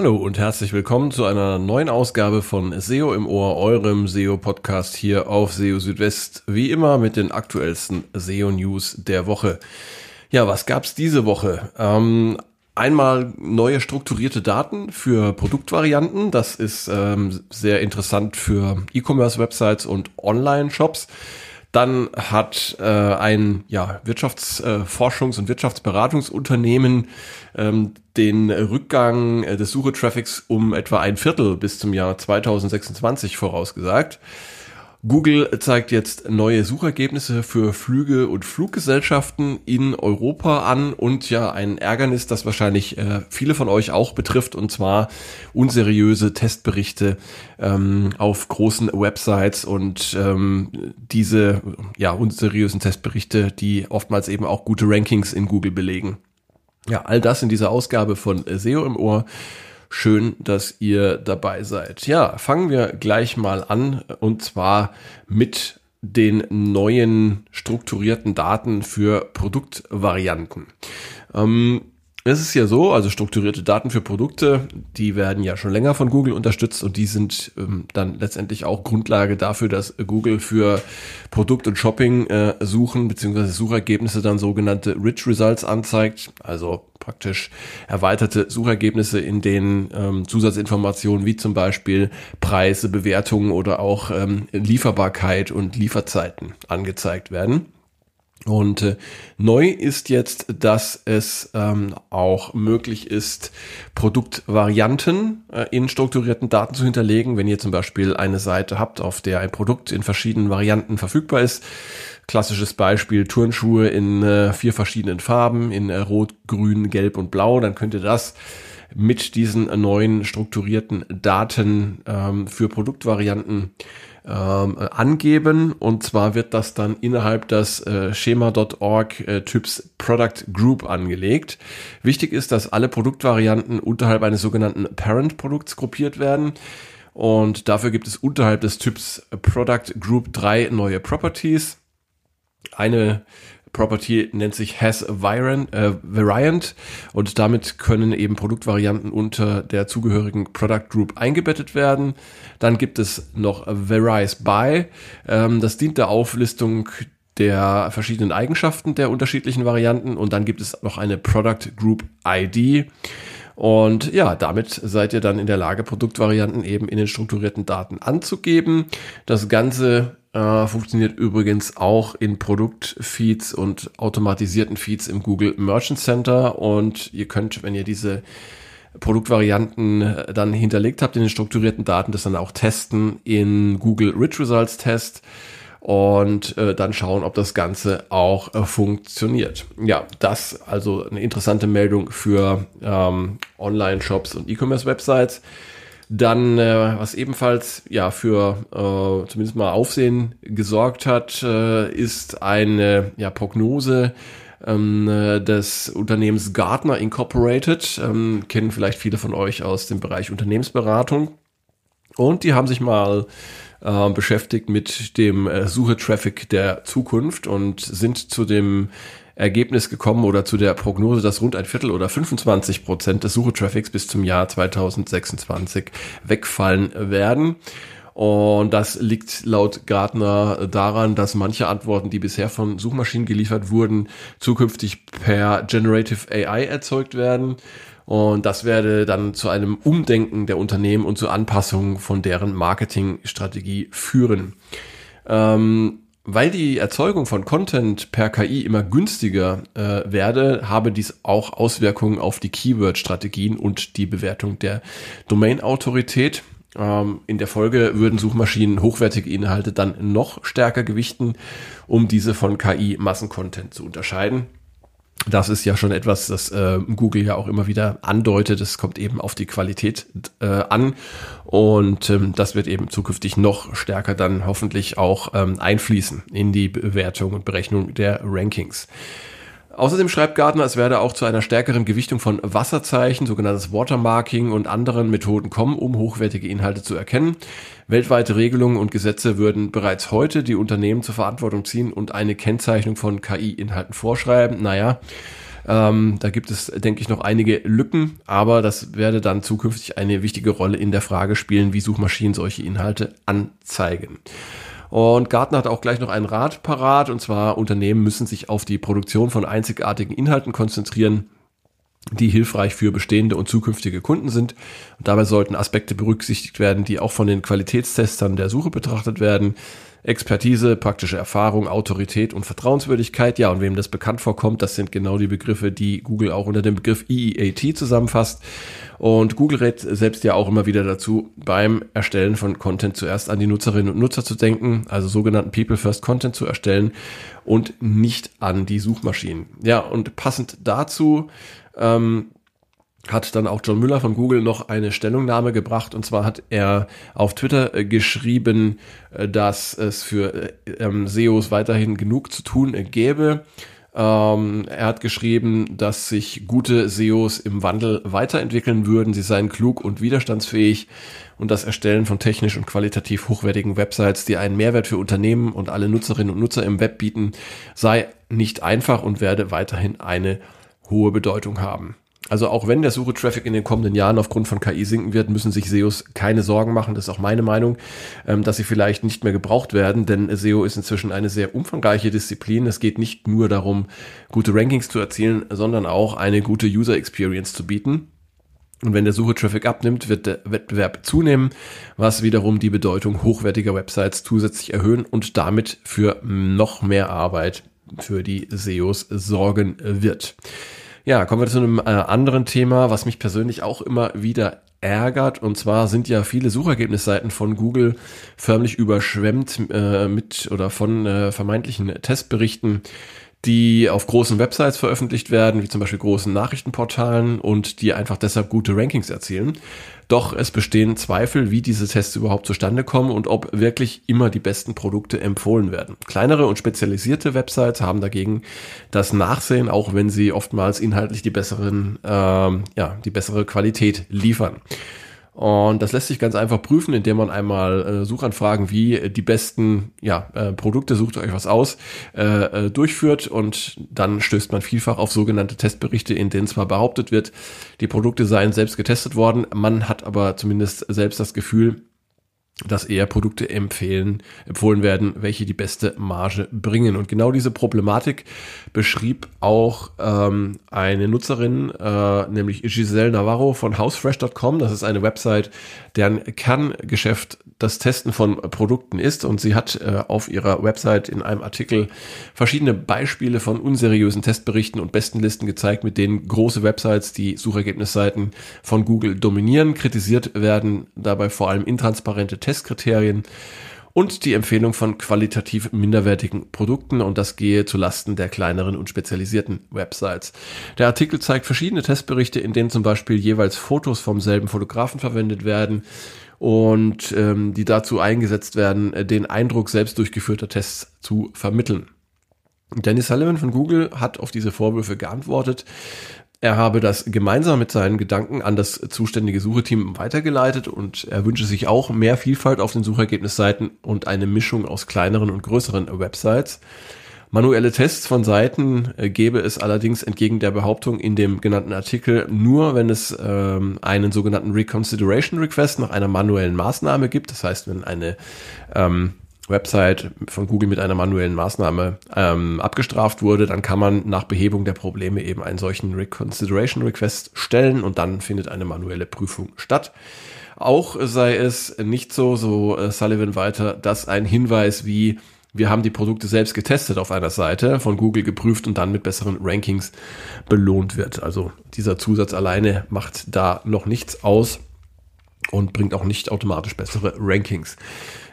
Hallo und herzlich willkommen zu einer neuen Ausgabe von SEO im Ohr, eurem SEO-Podcast hier auf SEO Südwest. Wie immer mit den aktuellsten SEO-News der Woche. Ja, was gab's diese Woche? Ähm, einmal neue strukturierte Daten für Produktvarianten. Das ist ähm, sehr interessant für E-Commerce-Websites und Online-Shops. Dann hat äh, ein ja, Wirtschaftsforschungs- äh, und Wirtschaftsberatungsunternehmen ähm, den Rückgang äh, des Suchetraffics um etwa ein Viertel bis zum Jahr 2026 vorausgesagt. Google zeigt jetzt neue Suchergebnisse für Flüge und Fluggesellschaften in Europa an und ja ein Ärgernis, das wahrscheinlich äh, viele von euch auch betrifft und zwar unseriöse Testberichte ähm, auf großen Websites und ähm, diese ja unseriösen Testberichte, die oftmals eben auch gute Rankings in Google belegen. Ja, all das in dieser Ausgabe von SEO im Ohr. Schön, dass ihr dabei seid. Ja, fangen wir gleich mal an und zwar mit den neuen strukturierten Daten für Produktvarianten. Ähm, es ist ja so, also strukturierte Daten für Produkte, die werden ja schon länger von Google unterstützt und die sind ähm, dann letztendlich auch Grundlage dafür, dass Google für Produkt- und Shopping-Suchen äh, beziehungsweise Suchergebnisse dann sogenannte Rich Results anzeigt, also praktisch erweiterte Suchergebnisse, in denen ähm, Zusatzinformationen wie zum Beispiel Preise, Bewertungen oder auch ähm, Lieferbarkeit und Lieferzeiten angezeigt werden. Und äh, neu ist jetzt, dass es ähm, auch möglich ist, Produktvarianten äh, in strukturierten Daten zu hinterlegen. Wenn ihr zum Beispiel eine Seite habt, auf der ein Produkt in verschiedenen Varianten verfügbar ist. Klassisches Beispiel Turnschuhe in äh, vier verschiedenen Farben, in äh, Rot, Grün, Gelb und Blau. Dann könnt ihr das mit diesen neuen strukturierten Daten ähm, für Produktvarianten ähm, angeben und zwar wird das dann innerhalb des äh, schema.org äh, Typs Product Group angelegt. Wichtig ist, dass alle Produktvarianten unterhalb eines sogenannten Parent Produkts gruppiert werden. Und dafür gibt es unterhalb des Typs Product Group drei neue Properties. Eine Property nennt sich has variant, äh, variant und damit können eben Produktvarianten unter der zugehörigen Product Group eingebettet werden. Dann gibt es noch varies by. Ähm, das dient der Auflistung der verschiedenen Eigenschaften der unterschiedlichen Varianten und dann gibt es noch eine Product Group ID. Und ja, damit seid ihr dann in der Lage, Produktvarianten eben in den strukturierten Daten anzugeben. Das Ganze äh, funktioniert übrigens auch in Produktfeeds und automatisierten Feeds im Google Merchant Center. Und ihr könnt, wenn ihr diese Produktvarianten äh, dann hinterlegt habt in den strukturierten Daten, das dann auch testen in Google Rich Results Test und äh, dann schauen, ob das Ganze auch äh, funktioniert. Ja, das also eine interessante Meldung für ähm, Online-Shops und E-Commerce-Websites. Dann, äh, was ebenfalls ja für äh, zumindest mal Aufsehen gesorgt hat, äh, ist eine ja, Prognose ähm, äh, des Unternehmens Gartner Incorporated. Ähm, kennen vielleicht viele von euch aus dem Bereich Unternehmensberatung. Und die haben sich mal äh, beschäftigt mit dem äh, Suche-Traffic der Zukunft und sind zu dem Ergebnis gekommen oder zu der Prognose, dass rund ein Viertel oder 25 Prozent des Suchetraffics bis zum Jahr 2026 wegfallen werden. Und das liegt laut Gartner daran, dass manche Antworten, die bisher von Suchmaschinen geliefert wurden, zukünftig per Generative AI erzeugt werden. Und das werde dann zu einem Umdenken der Unternehmen und zur Anpassung von deren Marketingstrategie führen. Ähm, weil die Erzeugung von Content per KI immer günstiger äh, werde, habe dies auch Auswirkungen auf die Keyword-Strategien und die Bewertung der Domain-Autorität. Ähm, in der Folge würden Suchmaschinen hochwertige Inhalte dann noch stärker gewichten, um diese von KI-Massencontent zu unterscheiden das ist ja schon etwas, das äh, Google ja auch immer wieder andeutet. Es kommt eben auf die Qualität äh, an und ähm, das wird eben zukünftig noch stärker dann hoffentlich auch ähm, einfließen in die Bewertung und Berechnung der Rankings. Außerdem schreibt Gardner, es werde auch zu einer stärkeren Gewichtung von Wasserzeichen, sogenanntes Watermarking und anderen Methoden kommen, um hochwertige Inhalte zu erkennen. Weltweite Regelungen und Gesetze würden bereits heute die Unternehmen zur Verantwortung ziehen und eine Kennzeichnung von KI-Inhalten vorschreiben. Naja, Ähm, da gibt es, denke ich, noch einige Lücken, aber das werde dann zukünftig eine wichtige Rolle in der Frage spielen, wie Suchmaschinen solche Inhalte anzeigen. Und Gartner hat auch gleich noch einen Rat parat, und zwar Unternehmen müssen sich auf die Produktion von einzigartigen Inhalten konzentrieren, die hilfreich für bestehende und zukünftige Kunden sind. Und dabei sollten Aspekte berücksichtigt werden, die auch von den Qualitätstestern der Suche betrachtet werden. Expertise, praktische Erfahrung, Autorität und Vertrauenswürdigkeit. Ja, und wem das bekannt vorkommt, das sind genau die Begriffe, die Google auch unter dem Begriff EEAT zusammenfasst. Und Google rät selbst ja auch immer wieder dazu, beim Erstellen von Content zuerst an die Nutzerinnen und Nutzer zu denken, also sogenannten People First Content zu erstellen und nicht an die Suchmaschinen. Ja, und passend dazu ähm, hat dann auch John Müller von Google noch eine Stellungnahme gebracht. Und zwar hat er auf Twitter äh, geschrieben, äh, dass es für äh, ähm, SEOs weiterhin genug zu tun gäbe. Ähm, er hat geschrieben, dass sich gute SEOs im Wandel weiterentwickeln würden. Sie seien klug und widerstandsfähig und das Erstellen von technisch und qualitativ hochwertigen Websites, die einen Mehrwert für Unternehmen und alle Nutzerinnen und Nutzer im Web bieten, sei nicht einfach und werde weiterhin eine hohe Bedeutung haben. Also auch wenn der Suche-Traffic in den kommenden Jahren aufgrund von KI sinken wird, müssen sich SEOs keine Sorgen machen. Das ist auch meine Meinung, ähm, dass sie vielleicht nicht mehr gebraucht werden, denn SEO ist inzwischen eine sehr umfangreiche Disziplin. Es geht nicht nur darum, gute Rankings zu erzielen, sondern auch eine gute User Experience zu bieten. Und wenn der Suche-Traffic abnimmt, wird der Wettbewerb zunehmen, was wiederum die Bedeutung hochwertiger Websites zusätzlich erhöhen und damit für noch mehr Arbeit für die SEOs sorgen wird. Ja, kommen wir zu einem äh, anderen Thema, was mich persönlich auch immer wieder ärgert. Und zwar sind ja viele Suchergebnisseiten von Google förmlich überschwemmt äh, mit oder von äh, vermeintlichen Testberichten die auf großen Websites veröffentlicht werden, wie zum Beispiel großen Nachrichtenportalen und die einfach deshalb gute Rankings erzielen. Doch es bestehen Zweifel, wie diese Tests überhaupt zustande kommen und ob wirklich immer die besten Produkte empfohlen werden. Kleinere und spezialisierte Websites haben dagegen das Nachsehen, auch wenn sie oftmals inhaltlich die besseren, ähm, ja, die bessere Qualität liefern. Und das lässt sich ganz einfach prüfen, indem man einmal äh, Suchanfragen wie die besten ja, äh, Produkte, sucht euch was aus, äh, äh, durchführt und dann stößt man vielfach auf sogenannte Testberichte, in denen zwar behauptet wird, die Produkte seien selbst getestet worden, man hat aber zumindest selbst das Gefühl, dass eher Produkte empfehlen, empfohlen werden, welche die beste Marge bringen. Und genau diese Problematik beschrieb auch ähm, eine Nutzerin, äh, nämlich Giselle Navarro von housefresh.com. Das ist eine Website, deren Kerngeschäft das Testen von Produkten ist. Und sie hat äh, auf ihrer Website in einem Artikel verschiedene Beispiele von unseriösen Testberichten und Bestenlisten gezeigt, mit denen große Websites, die Suchergebnisseiten von Google dominieren, kritisiert werden, dabei vor allem intransparente Testkriterien und die Empfehlung von qualitativ minderwertigen Produkten und das gehe zu Lasten der kleineren und spezialisierten Websites. Der Artikel zeigt verschiedene Testberichte, in denen zum Beispiel jeweils Fotos vom selben Fotografen verwendet werden und ähm, die dazu eingesetzt werden, äh, den Eindruck selbst durchgeführter Tests zu vermitteln. Dennis Sullivan von Google hat auf diese Vorwürfe geantwortet. Er habe das gemeinsam mit seinen Gedanken an das zuständige Sucheteam weitergeleitet und er wünsche sich auch mehr Vielfalt auf den Suchergebnisseiten und eine Mischung aus kleineren und größeren Websites. Manuelle Tests von Seiten äh, gäbe es allerdings entgegen der Behauptung in dem genannten Artikel nur, wenn es ähm, einen sogenannten Reconsideration Request nach einer manuellen Maßnahme gibt. Das heißt, wenn eine ähm, Website von Google mit einer manuellen Maßnahme ähm, abgestraft wurde, dann kann man nach Behebung der Probleme eben einen solchen Reconsideration Request stellen und dann findet eine manuelle Prüfung statt. Auch sei es nicht so, so äh, Sullivan weiter, dass ein Hinweis wie wir haben die Produkte selbst getestet auf einer Seite, von Google geprüft und dann mit besseren Rankings belohnt wird. Also dieser Zusatz alleine macht da noch nichts aus und bringt auch nicht automatisch bessere Rankings.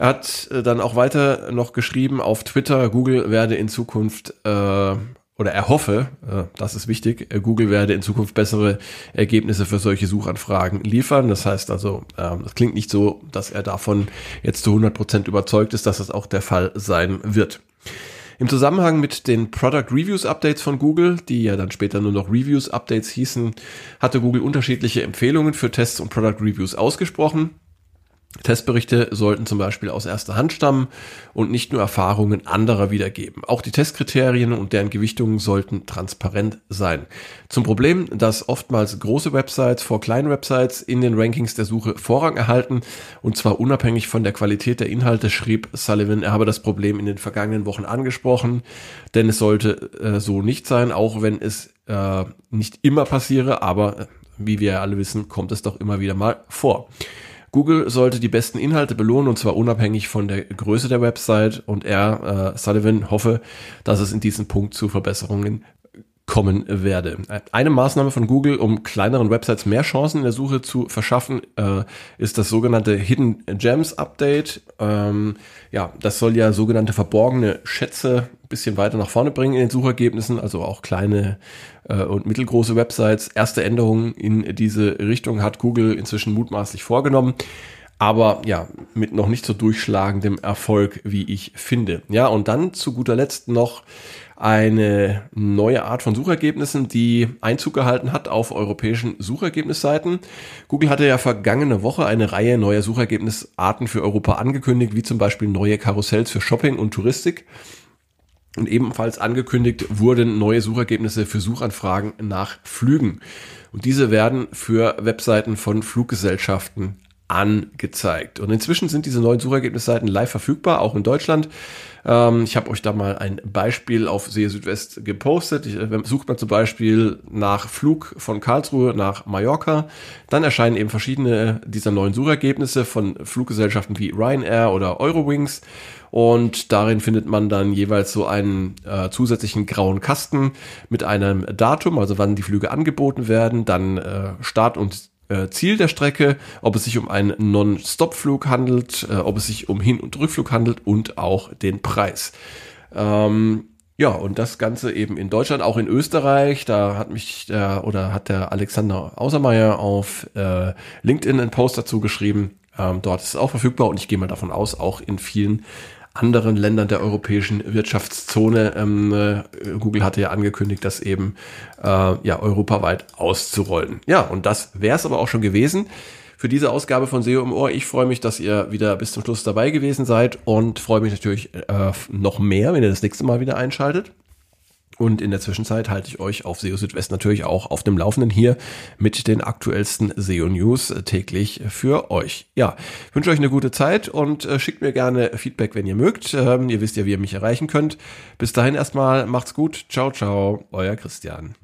Er hat äh, dann auch weiter noch geschrieben auf Twitter, Google werde in Zukunft äh, oder er hoffe, äh, das ist wichtig, äh, Google werde in Zukunft bessere Ergebnisse für solche Suchanfragen liefern. Das heißt also, ähm, das klingt nicht so, dass er davon jetzt zu 100 Prozent überzeugt ist, dass das auch der Fall sein wird. Im Zusammenhang mit den Product Reviews Updates von Google, die ja dann später nur noch Reviews Updates hießen, hatte Google unterschiedliche Empfehlungen für Tests und Product Reviews ausgesprochen. Testberichte sollten zum Beispiel aus erster Hand stammen und nicht nur Erfahrungen anderer wiedergeben. Auch die Testkriterien und deren Gewichtungen sollten transparent sein. Zum Problem, dass oftmals große Websites vor kleinen Websites in den Rankings der Suche Vorrang erhalten und zwar unabhängig von der Qualität der Inhalte, schrieb Sullivan, er habe das Problem in den vergangenen Wochen angesprochen, denn es sollte äh, so nicht sein, auch wenn es äh, nicht immer passiere, aber äh, wie wir alle wissen, kommt es doch immer wieder mal vor. Google sollte die besten Inhalte belohnen und zwar unabhängig von der Größe der Website. Und er, äh, Sullivan, hoffe, dass es in diesem Punkt zu Verbesserungen kommen werde. Eine Maßnahme von Google, um kleineren Websites mehr Chancen in der Suche zu verschaffen, äh, ist das sogenannte Hidden Gems Update. Ähm, ja, das soll ja sogenannte verborgene Schätze ein bisschen weiter nach vorne bringen in den Suchergebnissen, also auch kleine äh, und mittelgroße Websites. Erste Änderungen in diese Richtung hat Google inzwischen mutmaßlich vorgenommen aber ja, mit noch nicht so durchschlagendem Erfolg, wie ich finde. Ja, und dann zu guter Letzt noch eine neue Art von Suchergebnissen, die Einzug gehalten hat auf europäischen Suchergebnisseiten. Google hatte ja vergangene Woche eine Reihe neuer Suchergebnisarten für Europa angekündigt, wie zum Beispiel neue Karussells für Shopping und Touristik. Und ebenfalls angekündigt wurden neue Suchergebnisse für Suchanfragen nach Flügen. Und diese werden für Webseiten von Fluggesellschaften angezeigt. Und inzwischen sind diese neuen Suchergebnisseiten live verfügbar, auch in Deutschland. Ähm, ich habe euch da mal ein Beispiel auf See Südwest gepostet. Ich, äh, sucht man zum Beispiel nach Flug von Karlsruhe nach Mallorca, dann erscheinen eben verschiedene dieser neuen Suchergebnisse von Fluggesellschaften wie Ryanair oder Eurowings. Und darin findet man dann jeweils so einen äh, zusätzlichen grauen Kasten mit einem Datum, also wann die Flüge angeboten werden, dann äh, Start und Ziel der Strecke, ob es sich um einen Non-Stop-Flug handelt, äh, ob es sich um Hin- und Rückflug handelt und auch den Preis. Ähm, ja, und das Ganze eben in Deutschland, auch in Österreich. Da hat mich der, oder hat der Alexander Ausermeier auf äh, LinkedIn einen Post dazu geschrieben. Ähm, dort ist es auch verfügbar und ich gehe mal davon aus, auch in vielen anderen Ländern der europäischen Wirtschaftszone. Ähm, äh, Google hatte ja angekündigt, das eben äh, ja europaweit auszurollen. Ja, und das wäre es aber auch schon gewesen für diese Ausgabe von SEO im Ohr. Ich freue mich, dass ihr wieder bis zum Schluss dabei gewesen seid und freue mich natürlich äh, noch mehr, wenn ihr das nächste Mal wieder einschaltet. Und in der Zwischenzeit halte ich euch auf SEO Südwest natürlich auch auf dem Laufenden hier mit den aktuellsten SEO News täglich für euch. Ja, wünsche euch eine gute Zeit und äh, schickt mir gerne Feedback, wenn ihr mögt. Ähm, ihr wisst ja, wie ihr mich erreichen könnt. Bis dahin erstmal macht's gut. Ciao, ciao, euer Christian.